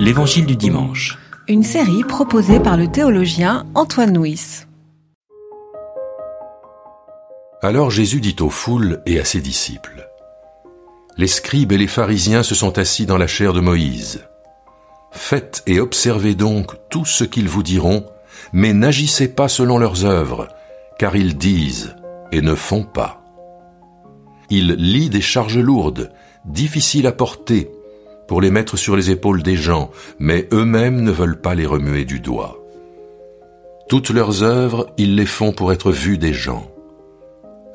L'Évangile du dimanche. Une série proposée par le théologien Antoine Nuis. Alors Jésus dit aux foules et à ses disciples, Les scribes et les pharisiens se sont assis dans la chair de Moïse. Faites et observez donc tout ce qu'ils vous diront, mais n'agissez pas selon leurs œuvres, car ils disent et ne font pas. Ils lient des charges lourdes, difficiles à porter, pour les mettre sur les épaules des gens, mais eux-mêmes ne veulent pas les remuer du doigt. Toutes leurs œuvres, ils les font pour être vus des gens.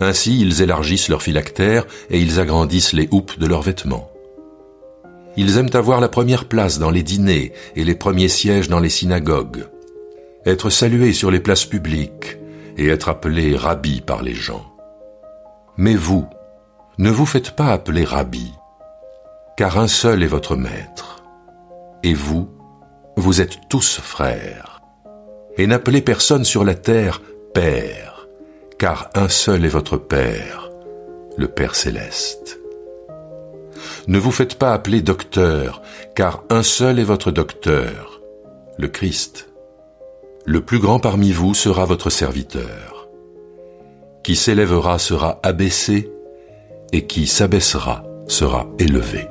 Ainsi, ils élargissent leurs phylactères et ils agrandissent les houppes de leurs vêtements. Ils aiment avoir la première place dans les dîners et les premiers sièges dans les synagogues, être salués sur les places publiques et être appelés rabbi par les gens. Mais vous, ne vous faites pas appeler rabbi, car un seul est votre maître. Et vous, vous êtes tous frères. Et n'appelez personne sur la terre Père, car un seul est votre Père, le Père céleste. Ne vous faites pas appeler docteur, car un seul est votre docteur, le Christ. Le plus grand parmi vous sera votre serviteur. Qui s'élèvera sera abaissé, et qui s'abaissera sera élevé.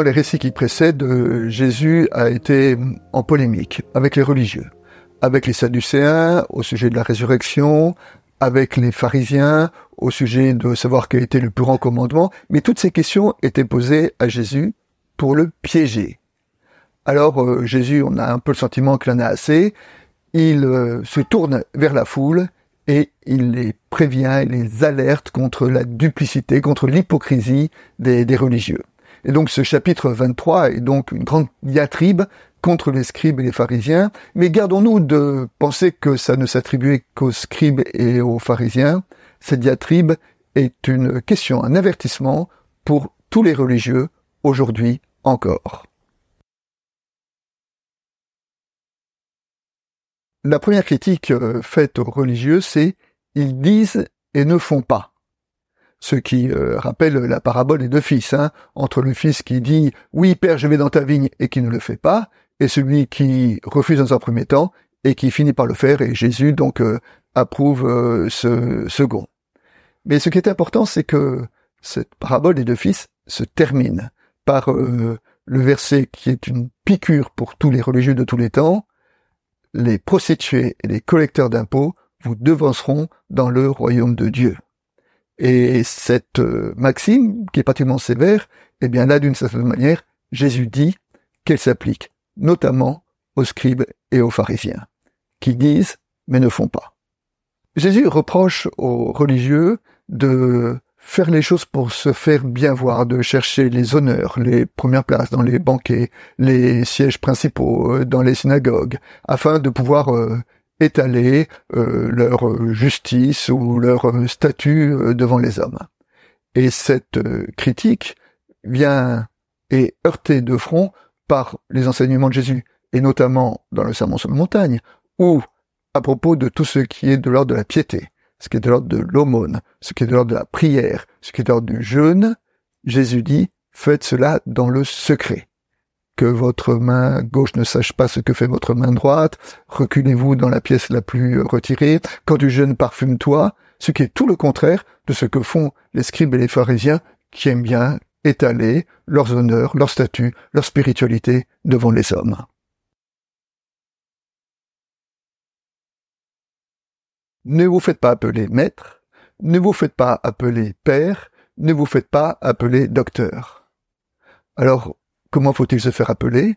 Dans les récits qui précèdent, euh, Jésus a été en polémique avec les religieux, avec les Sadducéens au sujet de la résurrection, avec les pharisiens au sujet de savoir quel était le plus grand commandement, mais toutes ces questions étaient posées à Jésus pour le piéger. Alors euh, Jésus, on a un peu le sentiment qu'il en a assez, il euh, se tourne vers la foule et il les prévient, il les alerte contre la duplicité, contre l'hypocrisie des, des religieux. Et donc ce chapitre 23 est donc une grande diatribe contre les scribes et les pharisiens, mais gardons-nous de penser que ça ne s'attribuait qu'aux scribes et aux pharisiens. Cette diatribe est une question, un avertissement pour tous les religieux aujourd'hui encore. La première critique euh, faite aux religieux, c'est ils disent et ne font pas ce qui euh, rappelle la parabole des deux fils, hein, entre le fils qui dit oui père je vais dans ta vigne et qui ne le fait pas, et celui qui refuse dans un premier temps et qui finit par le faire, et Jésus donc euh, approuve euh, ce second. Mais ce qui est important, c'est que cette parabole des deux fils se termine par le verset qui est une piqûre pour tous les religieux de tous les temps. Les prostituées et les collecteurs d'impôts vous devanceront dans le royaume de Dieu. Et cette euh, maxime, qui est particulièrement sévère, eh bien là, d'une certaine manière, Jésus dit qu'elle s'applique notamment aux scribes et aux pharisiens, qui disent mais ne font pas. Jésus reproche aux religieux de faire les choses pour se faire bien voir, de chercher les honneurs, les premières places dans les banquets, les sièges principaux euh, dans les synagogues, afin de pouvoir euh, étaler euh, leur justice ou leur statut euh, devant les hommes. Et cette euh, critique vient et heurtée de front par les enseignements de Jésus, et notamment dans le Sermon sur la montagne, ou à propos de tout ce qui est de l'ordre de la piété, ce qui est de l'ordre de l'aumône, ce qui est de l'ordre de la prière, ce qui est de l'ordre du jeûne, Jésus dit, faites cela dans le secret que votre main gauche ne sache pas ce que fait votre main droite, reculez-vous dans la pièce la plus retirée, quand du jeûne parfume-toi, ce qui est tout le contraire de ce que font les scribes et les pharisiens qui aiment bien étaler leurs honneurs, leur statut, leur spiritualité devant les hommes. Ne vous faites pas appeler maître, ne vous faites pas appeler père, ne vous faites pas appeler docteur. Alors, Comment faut-il se faire appeler?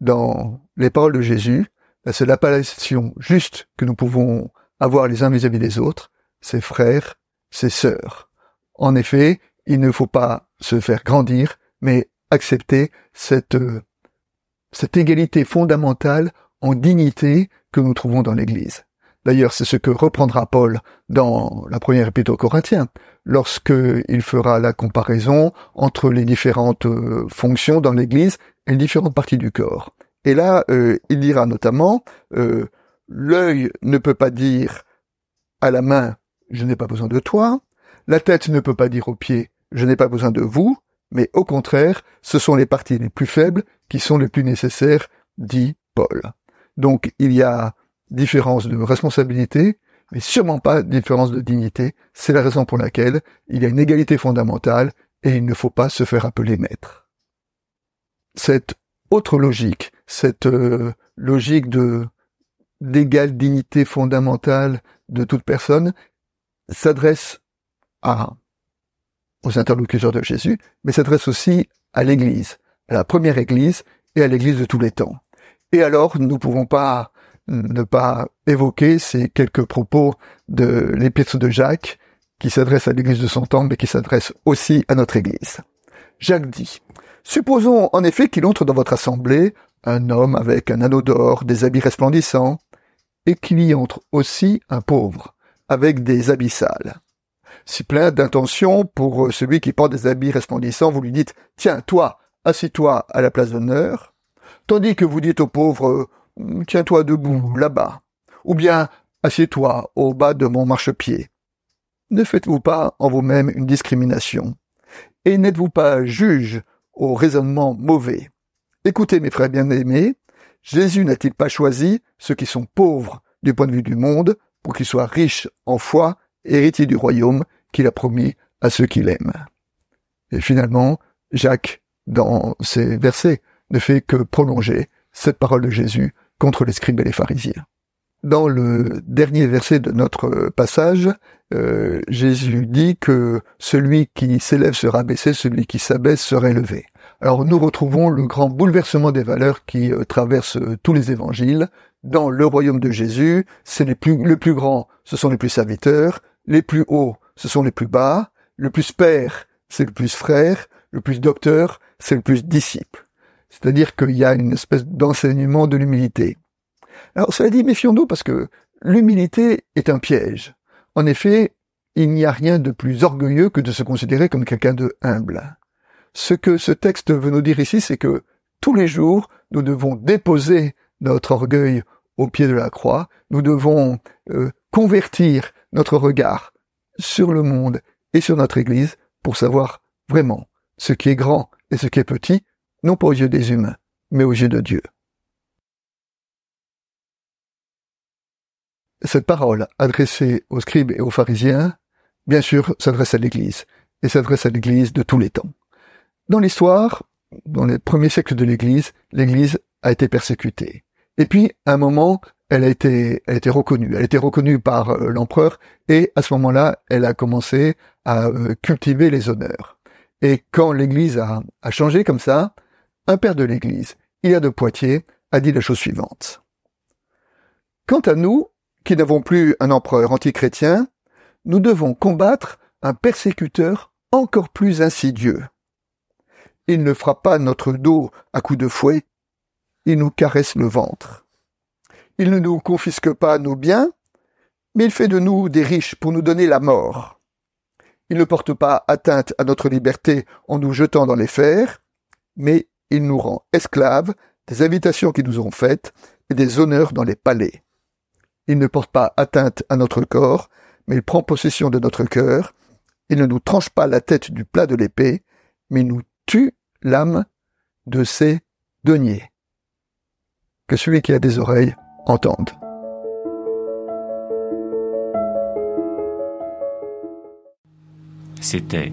Dans les paroles de Jésus, la seule appellation juste que nous pouvons avoir les uns vis-à-vis des autres, c'est frères, c'est sœurs. En effet, il ne faut pas se faire grandir, mais accepter cette, cette égalité fondamentale en dignité que nous trouvons dans l'Église. D'ailleurs, c'est ce que reprendra Paul dans la première épître aux Corinthiens, lorsqu'il fera la comparaison entre les différentes euh, fonctions dans l'Église et les différentes parties du corps. Et là, euh, il dira notamment, euh, l'œil ne peut pas dire à la main je n'ai pas besoin de toi, la tête ne peut pas dire aux pieds je n'ai pas besoin de vous, mais au contraire, ce sont les parties les plus faibles qui sont les plus nécessaires, dit Paul. Donc il y a différence de responsabilité, mais sûrement pas différence de dignité. C'est la raison pour laquelle il y a une égalité fondamentale et il ne faut pas se faire appeler maître. Cette autre logique, cette euh, logique de d'égale dignité fondamentale de toute personne, s'adresse à aux interlocuteurs de Jésus, mais s'adresse aussi à l'Église, à la première Église et à l'Église de tous les temps. Et alors, nous ne pouvons pas ne pas évoquer ces quelques propos de l'épître de Jacques, qui s'adresse à l'Église de son temps, mais qui s'adresse aussi à notre Église. Jacques dit, Supposons en effet qu'il entre dans votre assemblée un homme avec un anneau d'or, des habits resplendissants, et qu'il y entre aussi un pauvre, avec des habits sales. Si plein d'intention pour celui qui porte des habits resplendissants, vous lui dites, tiens, toi, assis-toi à la place d'honneur, tandis que vous dites au pauvre, tiens-toi debout, là-bas, ou bien, assieds-toi au bas de mon marchepied. Ne faites-vous pas en vous-même une discrimination, et n'êtes-vous pas juge au raisonnement mauvais. Écoutez, mes frères bien-aimés, Jésus n'a-t-il pas choisi ceux qui sont pauvres du point de vue du monde pour qu'ils soient riches en foi, héritiers du royaume qu'il a promis à ceux qu'il aime? Et finalement, Jacques, dans ses versets, ne fait que prolonger cette parole de Jésus contre les scribes et les pharisiens. Dans le dernier verset de notre passage, euh, Jésus dit que celui qui s'élève sera baissé, celui qui s'abaisse sera élevé. Alors nous retrouvons le grand bouleversement des valeurs qui euh, traverse euh, tous les évangiles. Dans le royaume de Jésus, c'est les plus, le plus grand, ce sont les plus serviteurs, les plus hauts, ce sont les plus bas, le plus père, c'est le plus frère, le plus docteur, c'est le plus disciple. C'est-à-dire qu'il y a une espèce d'enseignement de l'humilité. Alors cela dit, méfions-nous parce que l'humilité est un piège. En effet, il n'y a rien de plus orgueilleux que de se considérer comme quelqu'un de humble. Ce que ce texte veut nous dire ici, c'est que tous les jours, nous devons déposer notre orgueil au pied de la croix, nous devons euh, convertir notre regard sur le monde et sur notre Église pour savoir vraiment ce qui est grand et ce qui est petit, non pas aux yeux des humains, mais aux yeux de Dieu. Cette parole adressée aux scribes et aux pharisiens, bien sûr, s'adresse à l'Église, et s'adresse à l'Église de tous les temps. Dans l'histoire, dans les premiers siècles de l'Église, l'Église a été persécutée. Et puis, à un moment, elle a été, reconnue. Elle a été reconnue par euh, l'empereur, et à ce moment-là, elle a commencé à euh, cultiver les honneurs. Et quand l'Église a changé comme ça, un père de l'Église, il a de Poitiers, a dit la chose suivante. Quant à nous, qui n'avons plus un empereur antichrétien, nous devons combattre un persécuteur encore plus insidieux. Il ne frappe pas notre dos à coups de fouet, il nous caresse le ventre. Il ne nous confisque pas nos biens, mais il fait de nous des riches pour nous donner la mort. Il ne porte pas atteinte à notre liberté en nous jetant dans les fers, mais il nous rend esclaves des invitations qui nous ont faites et des honneurs dans les palais. Il ne porte pas atteinte à notre corps, mais il prend possession de notre cœur. Il ne nous tranche pas la tête du plat de l'épée, mais nous tue l'âme de ses deniers. Que celui qui a des oreilles entende. C'était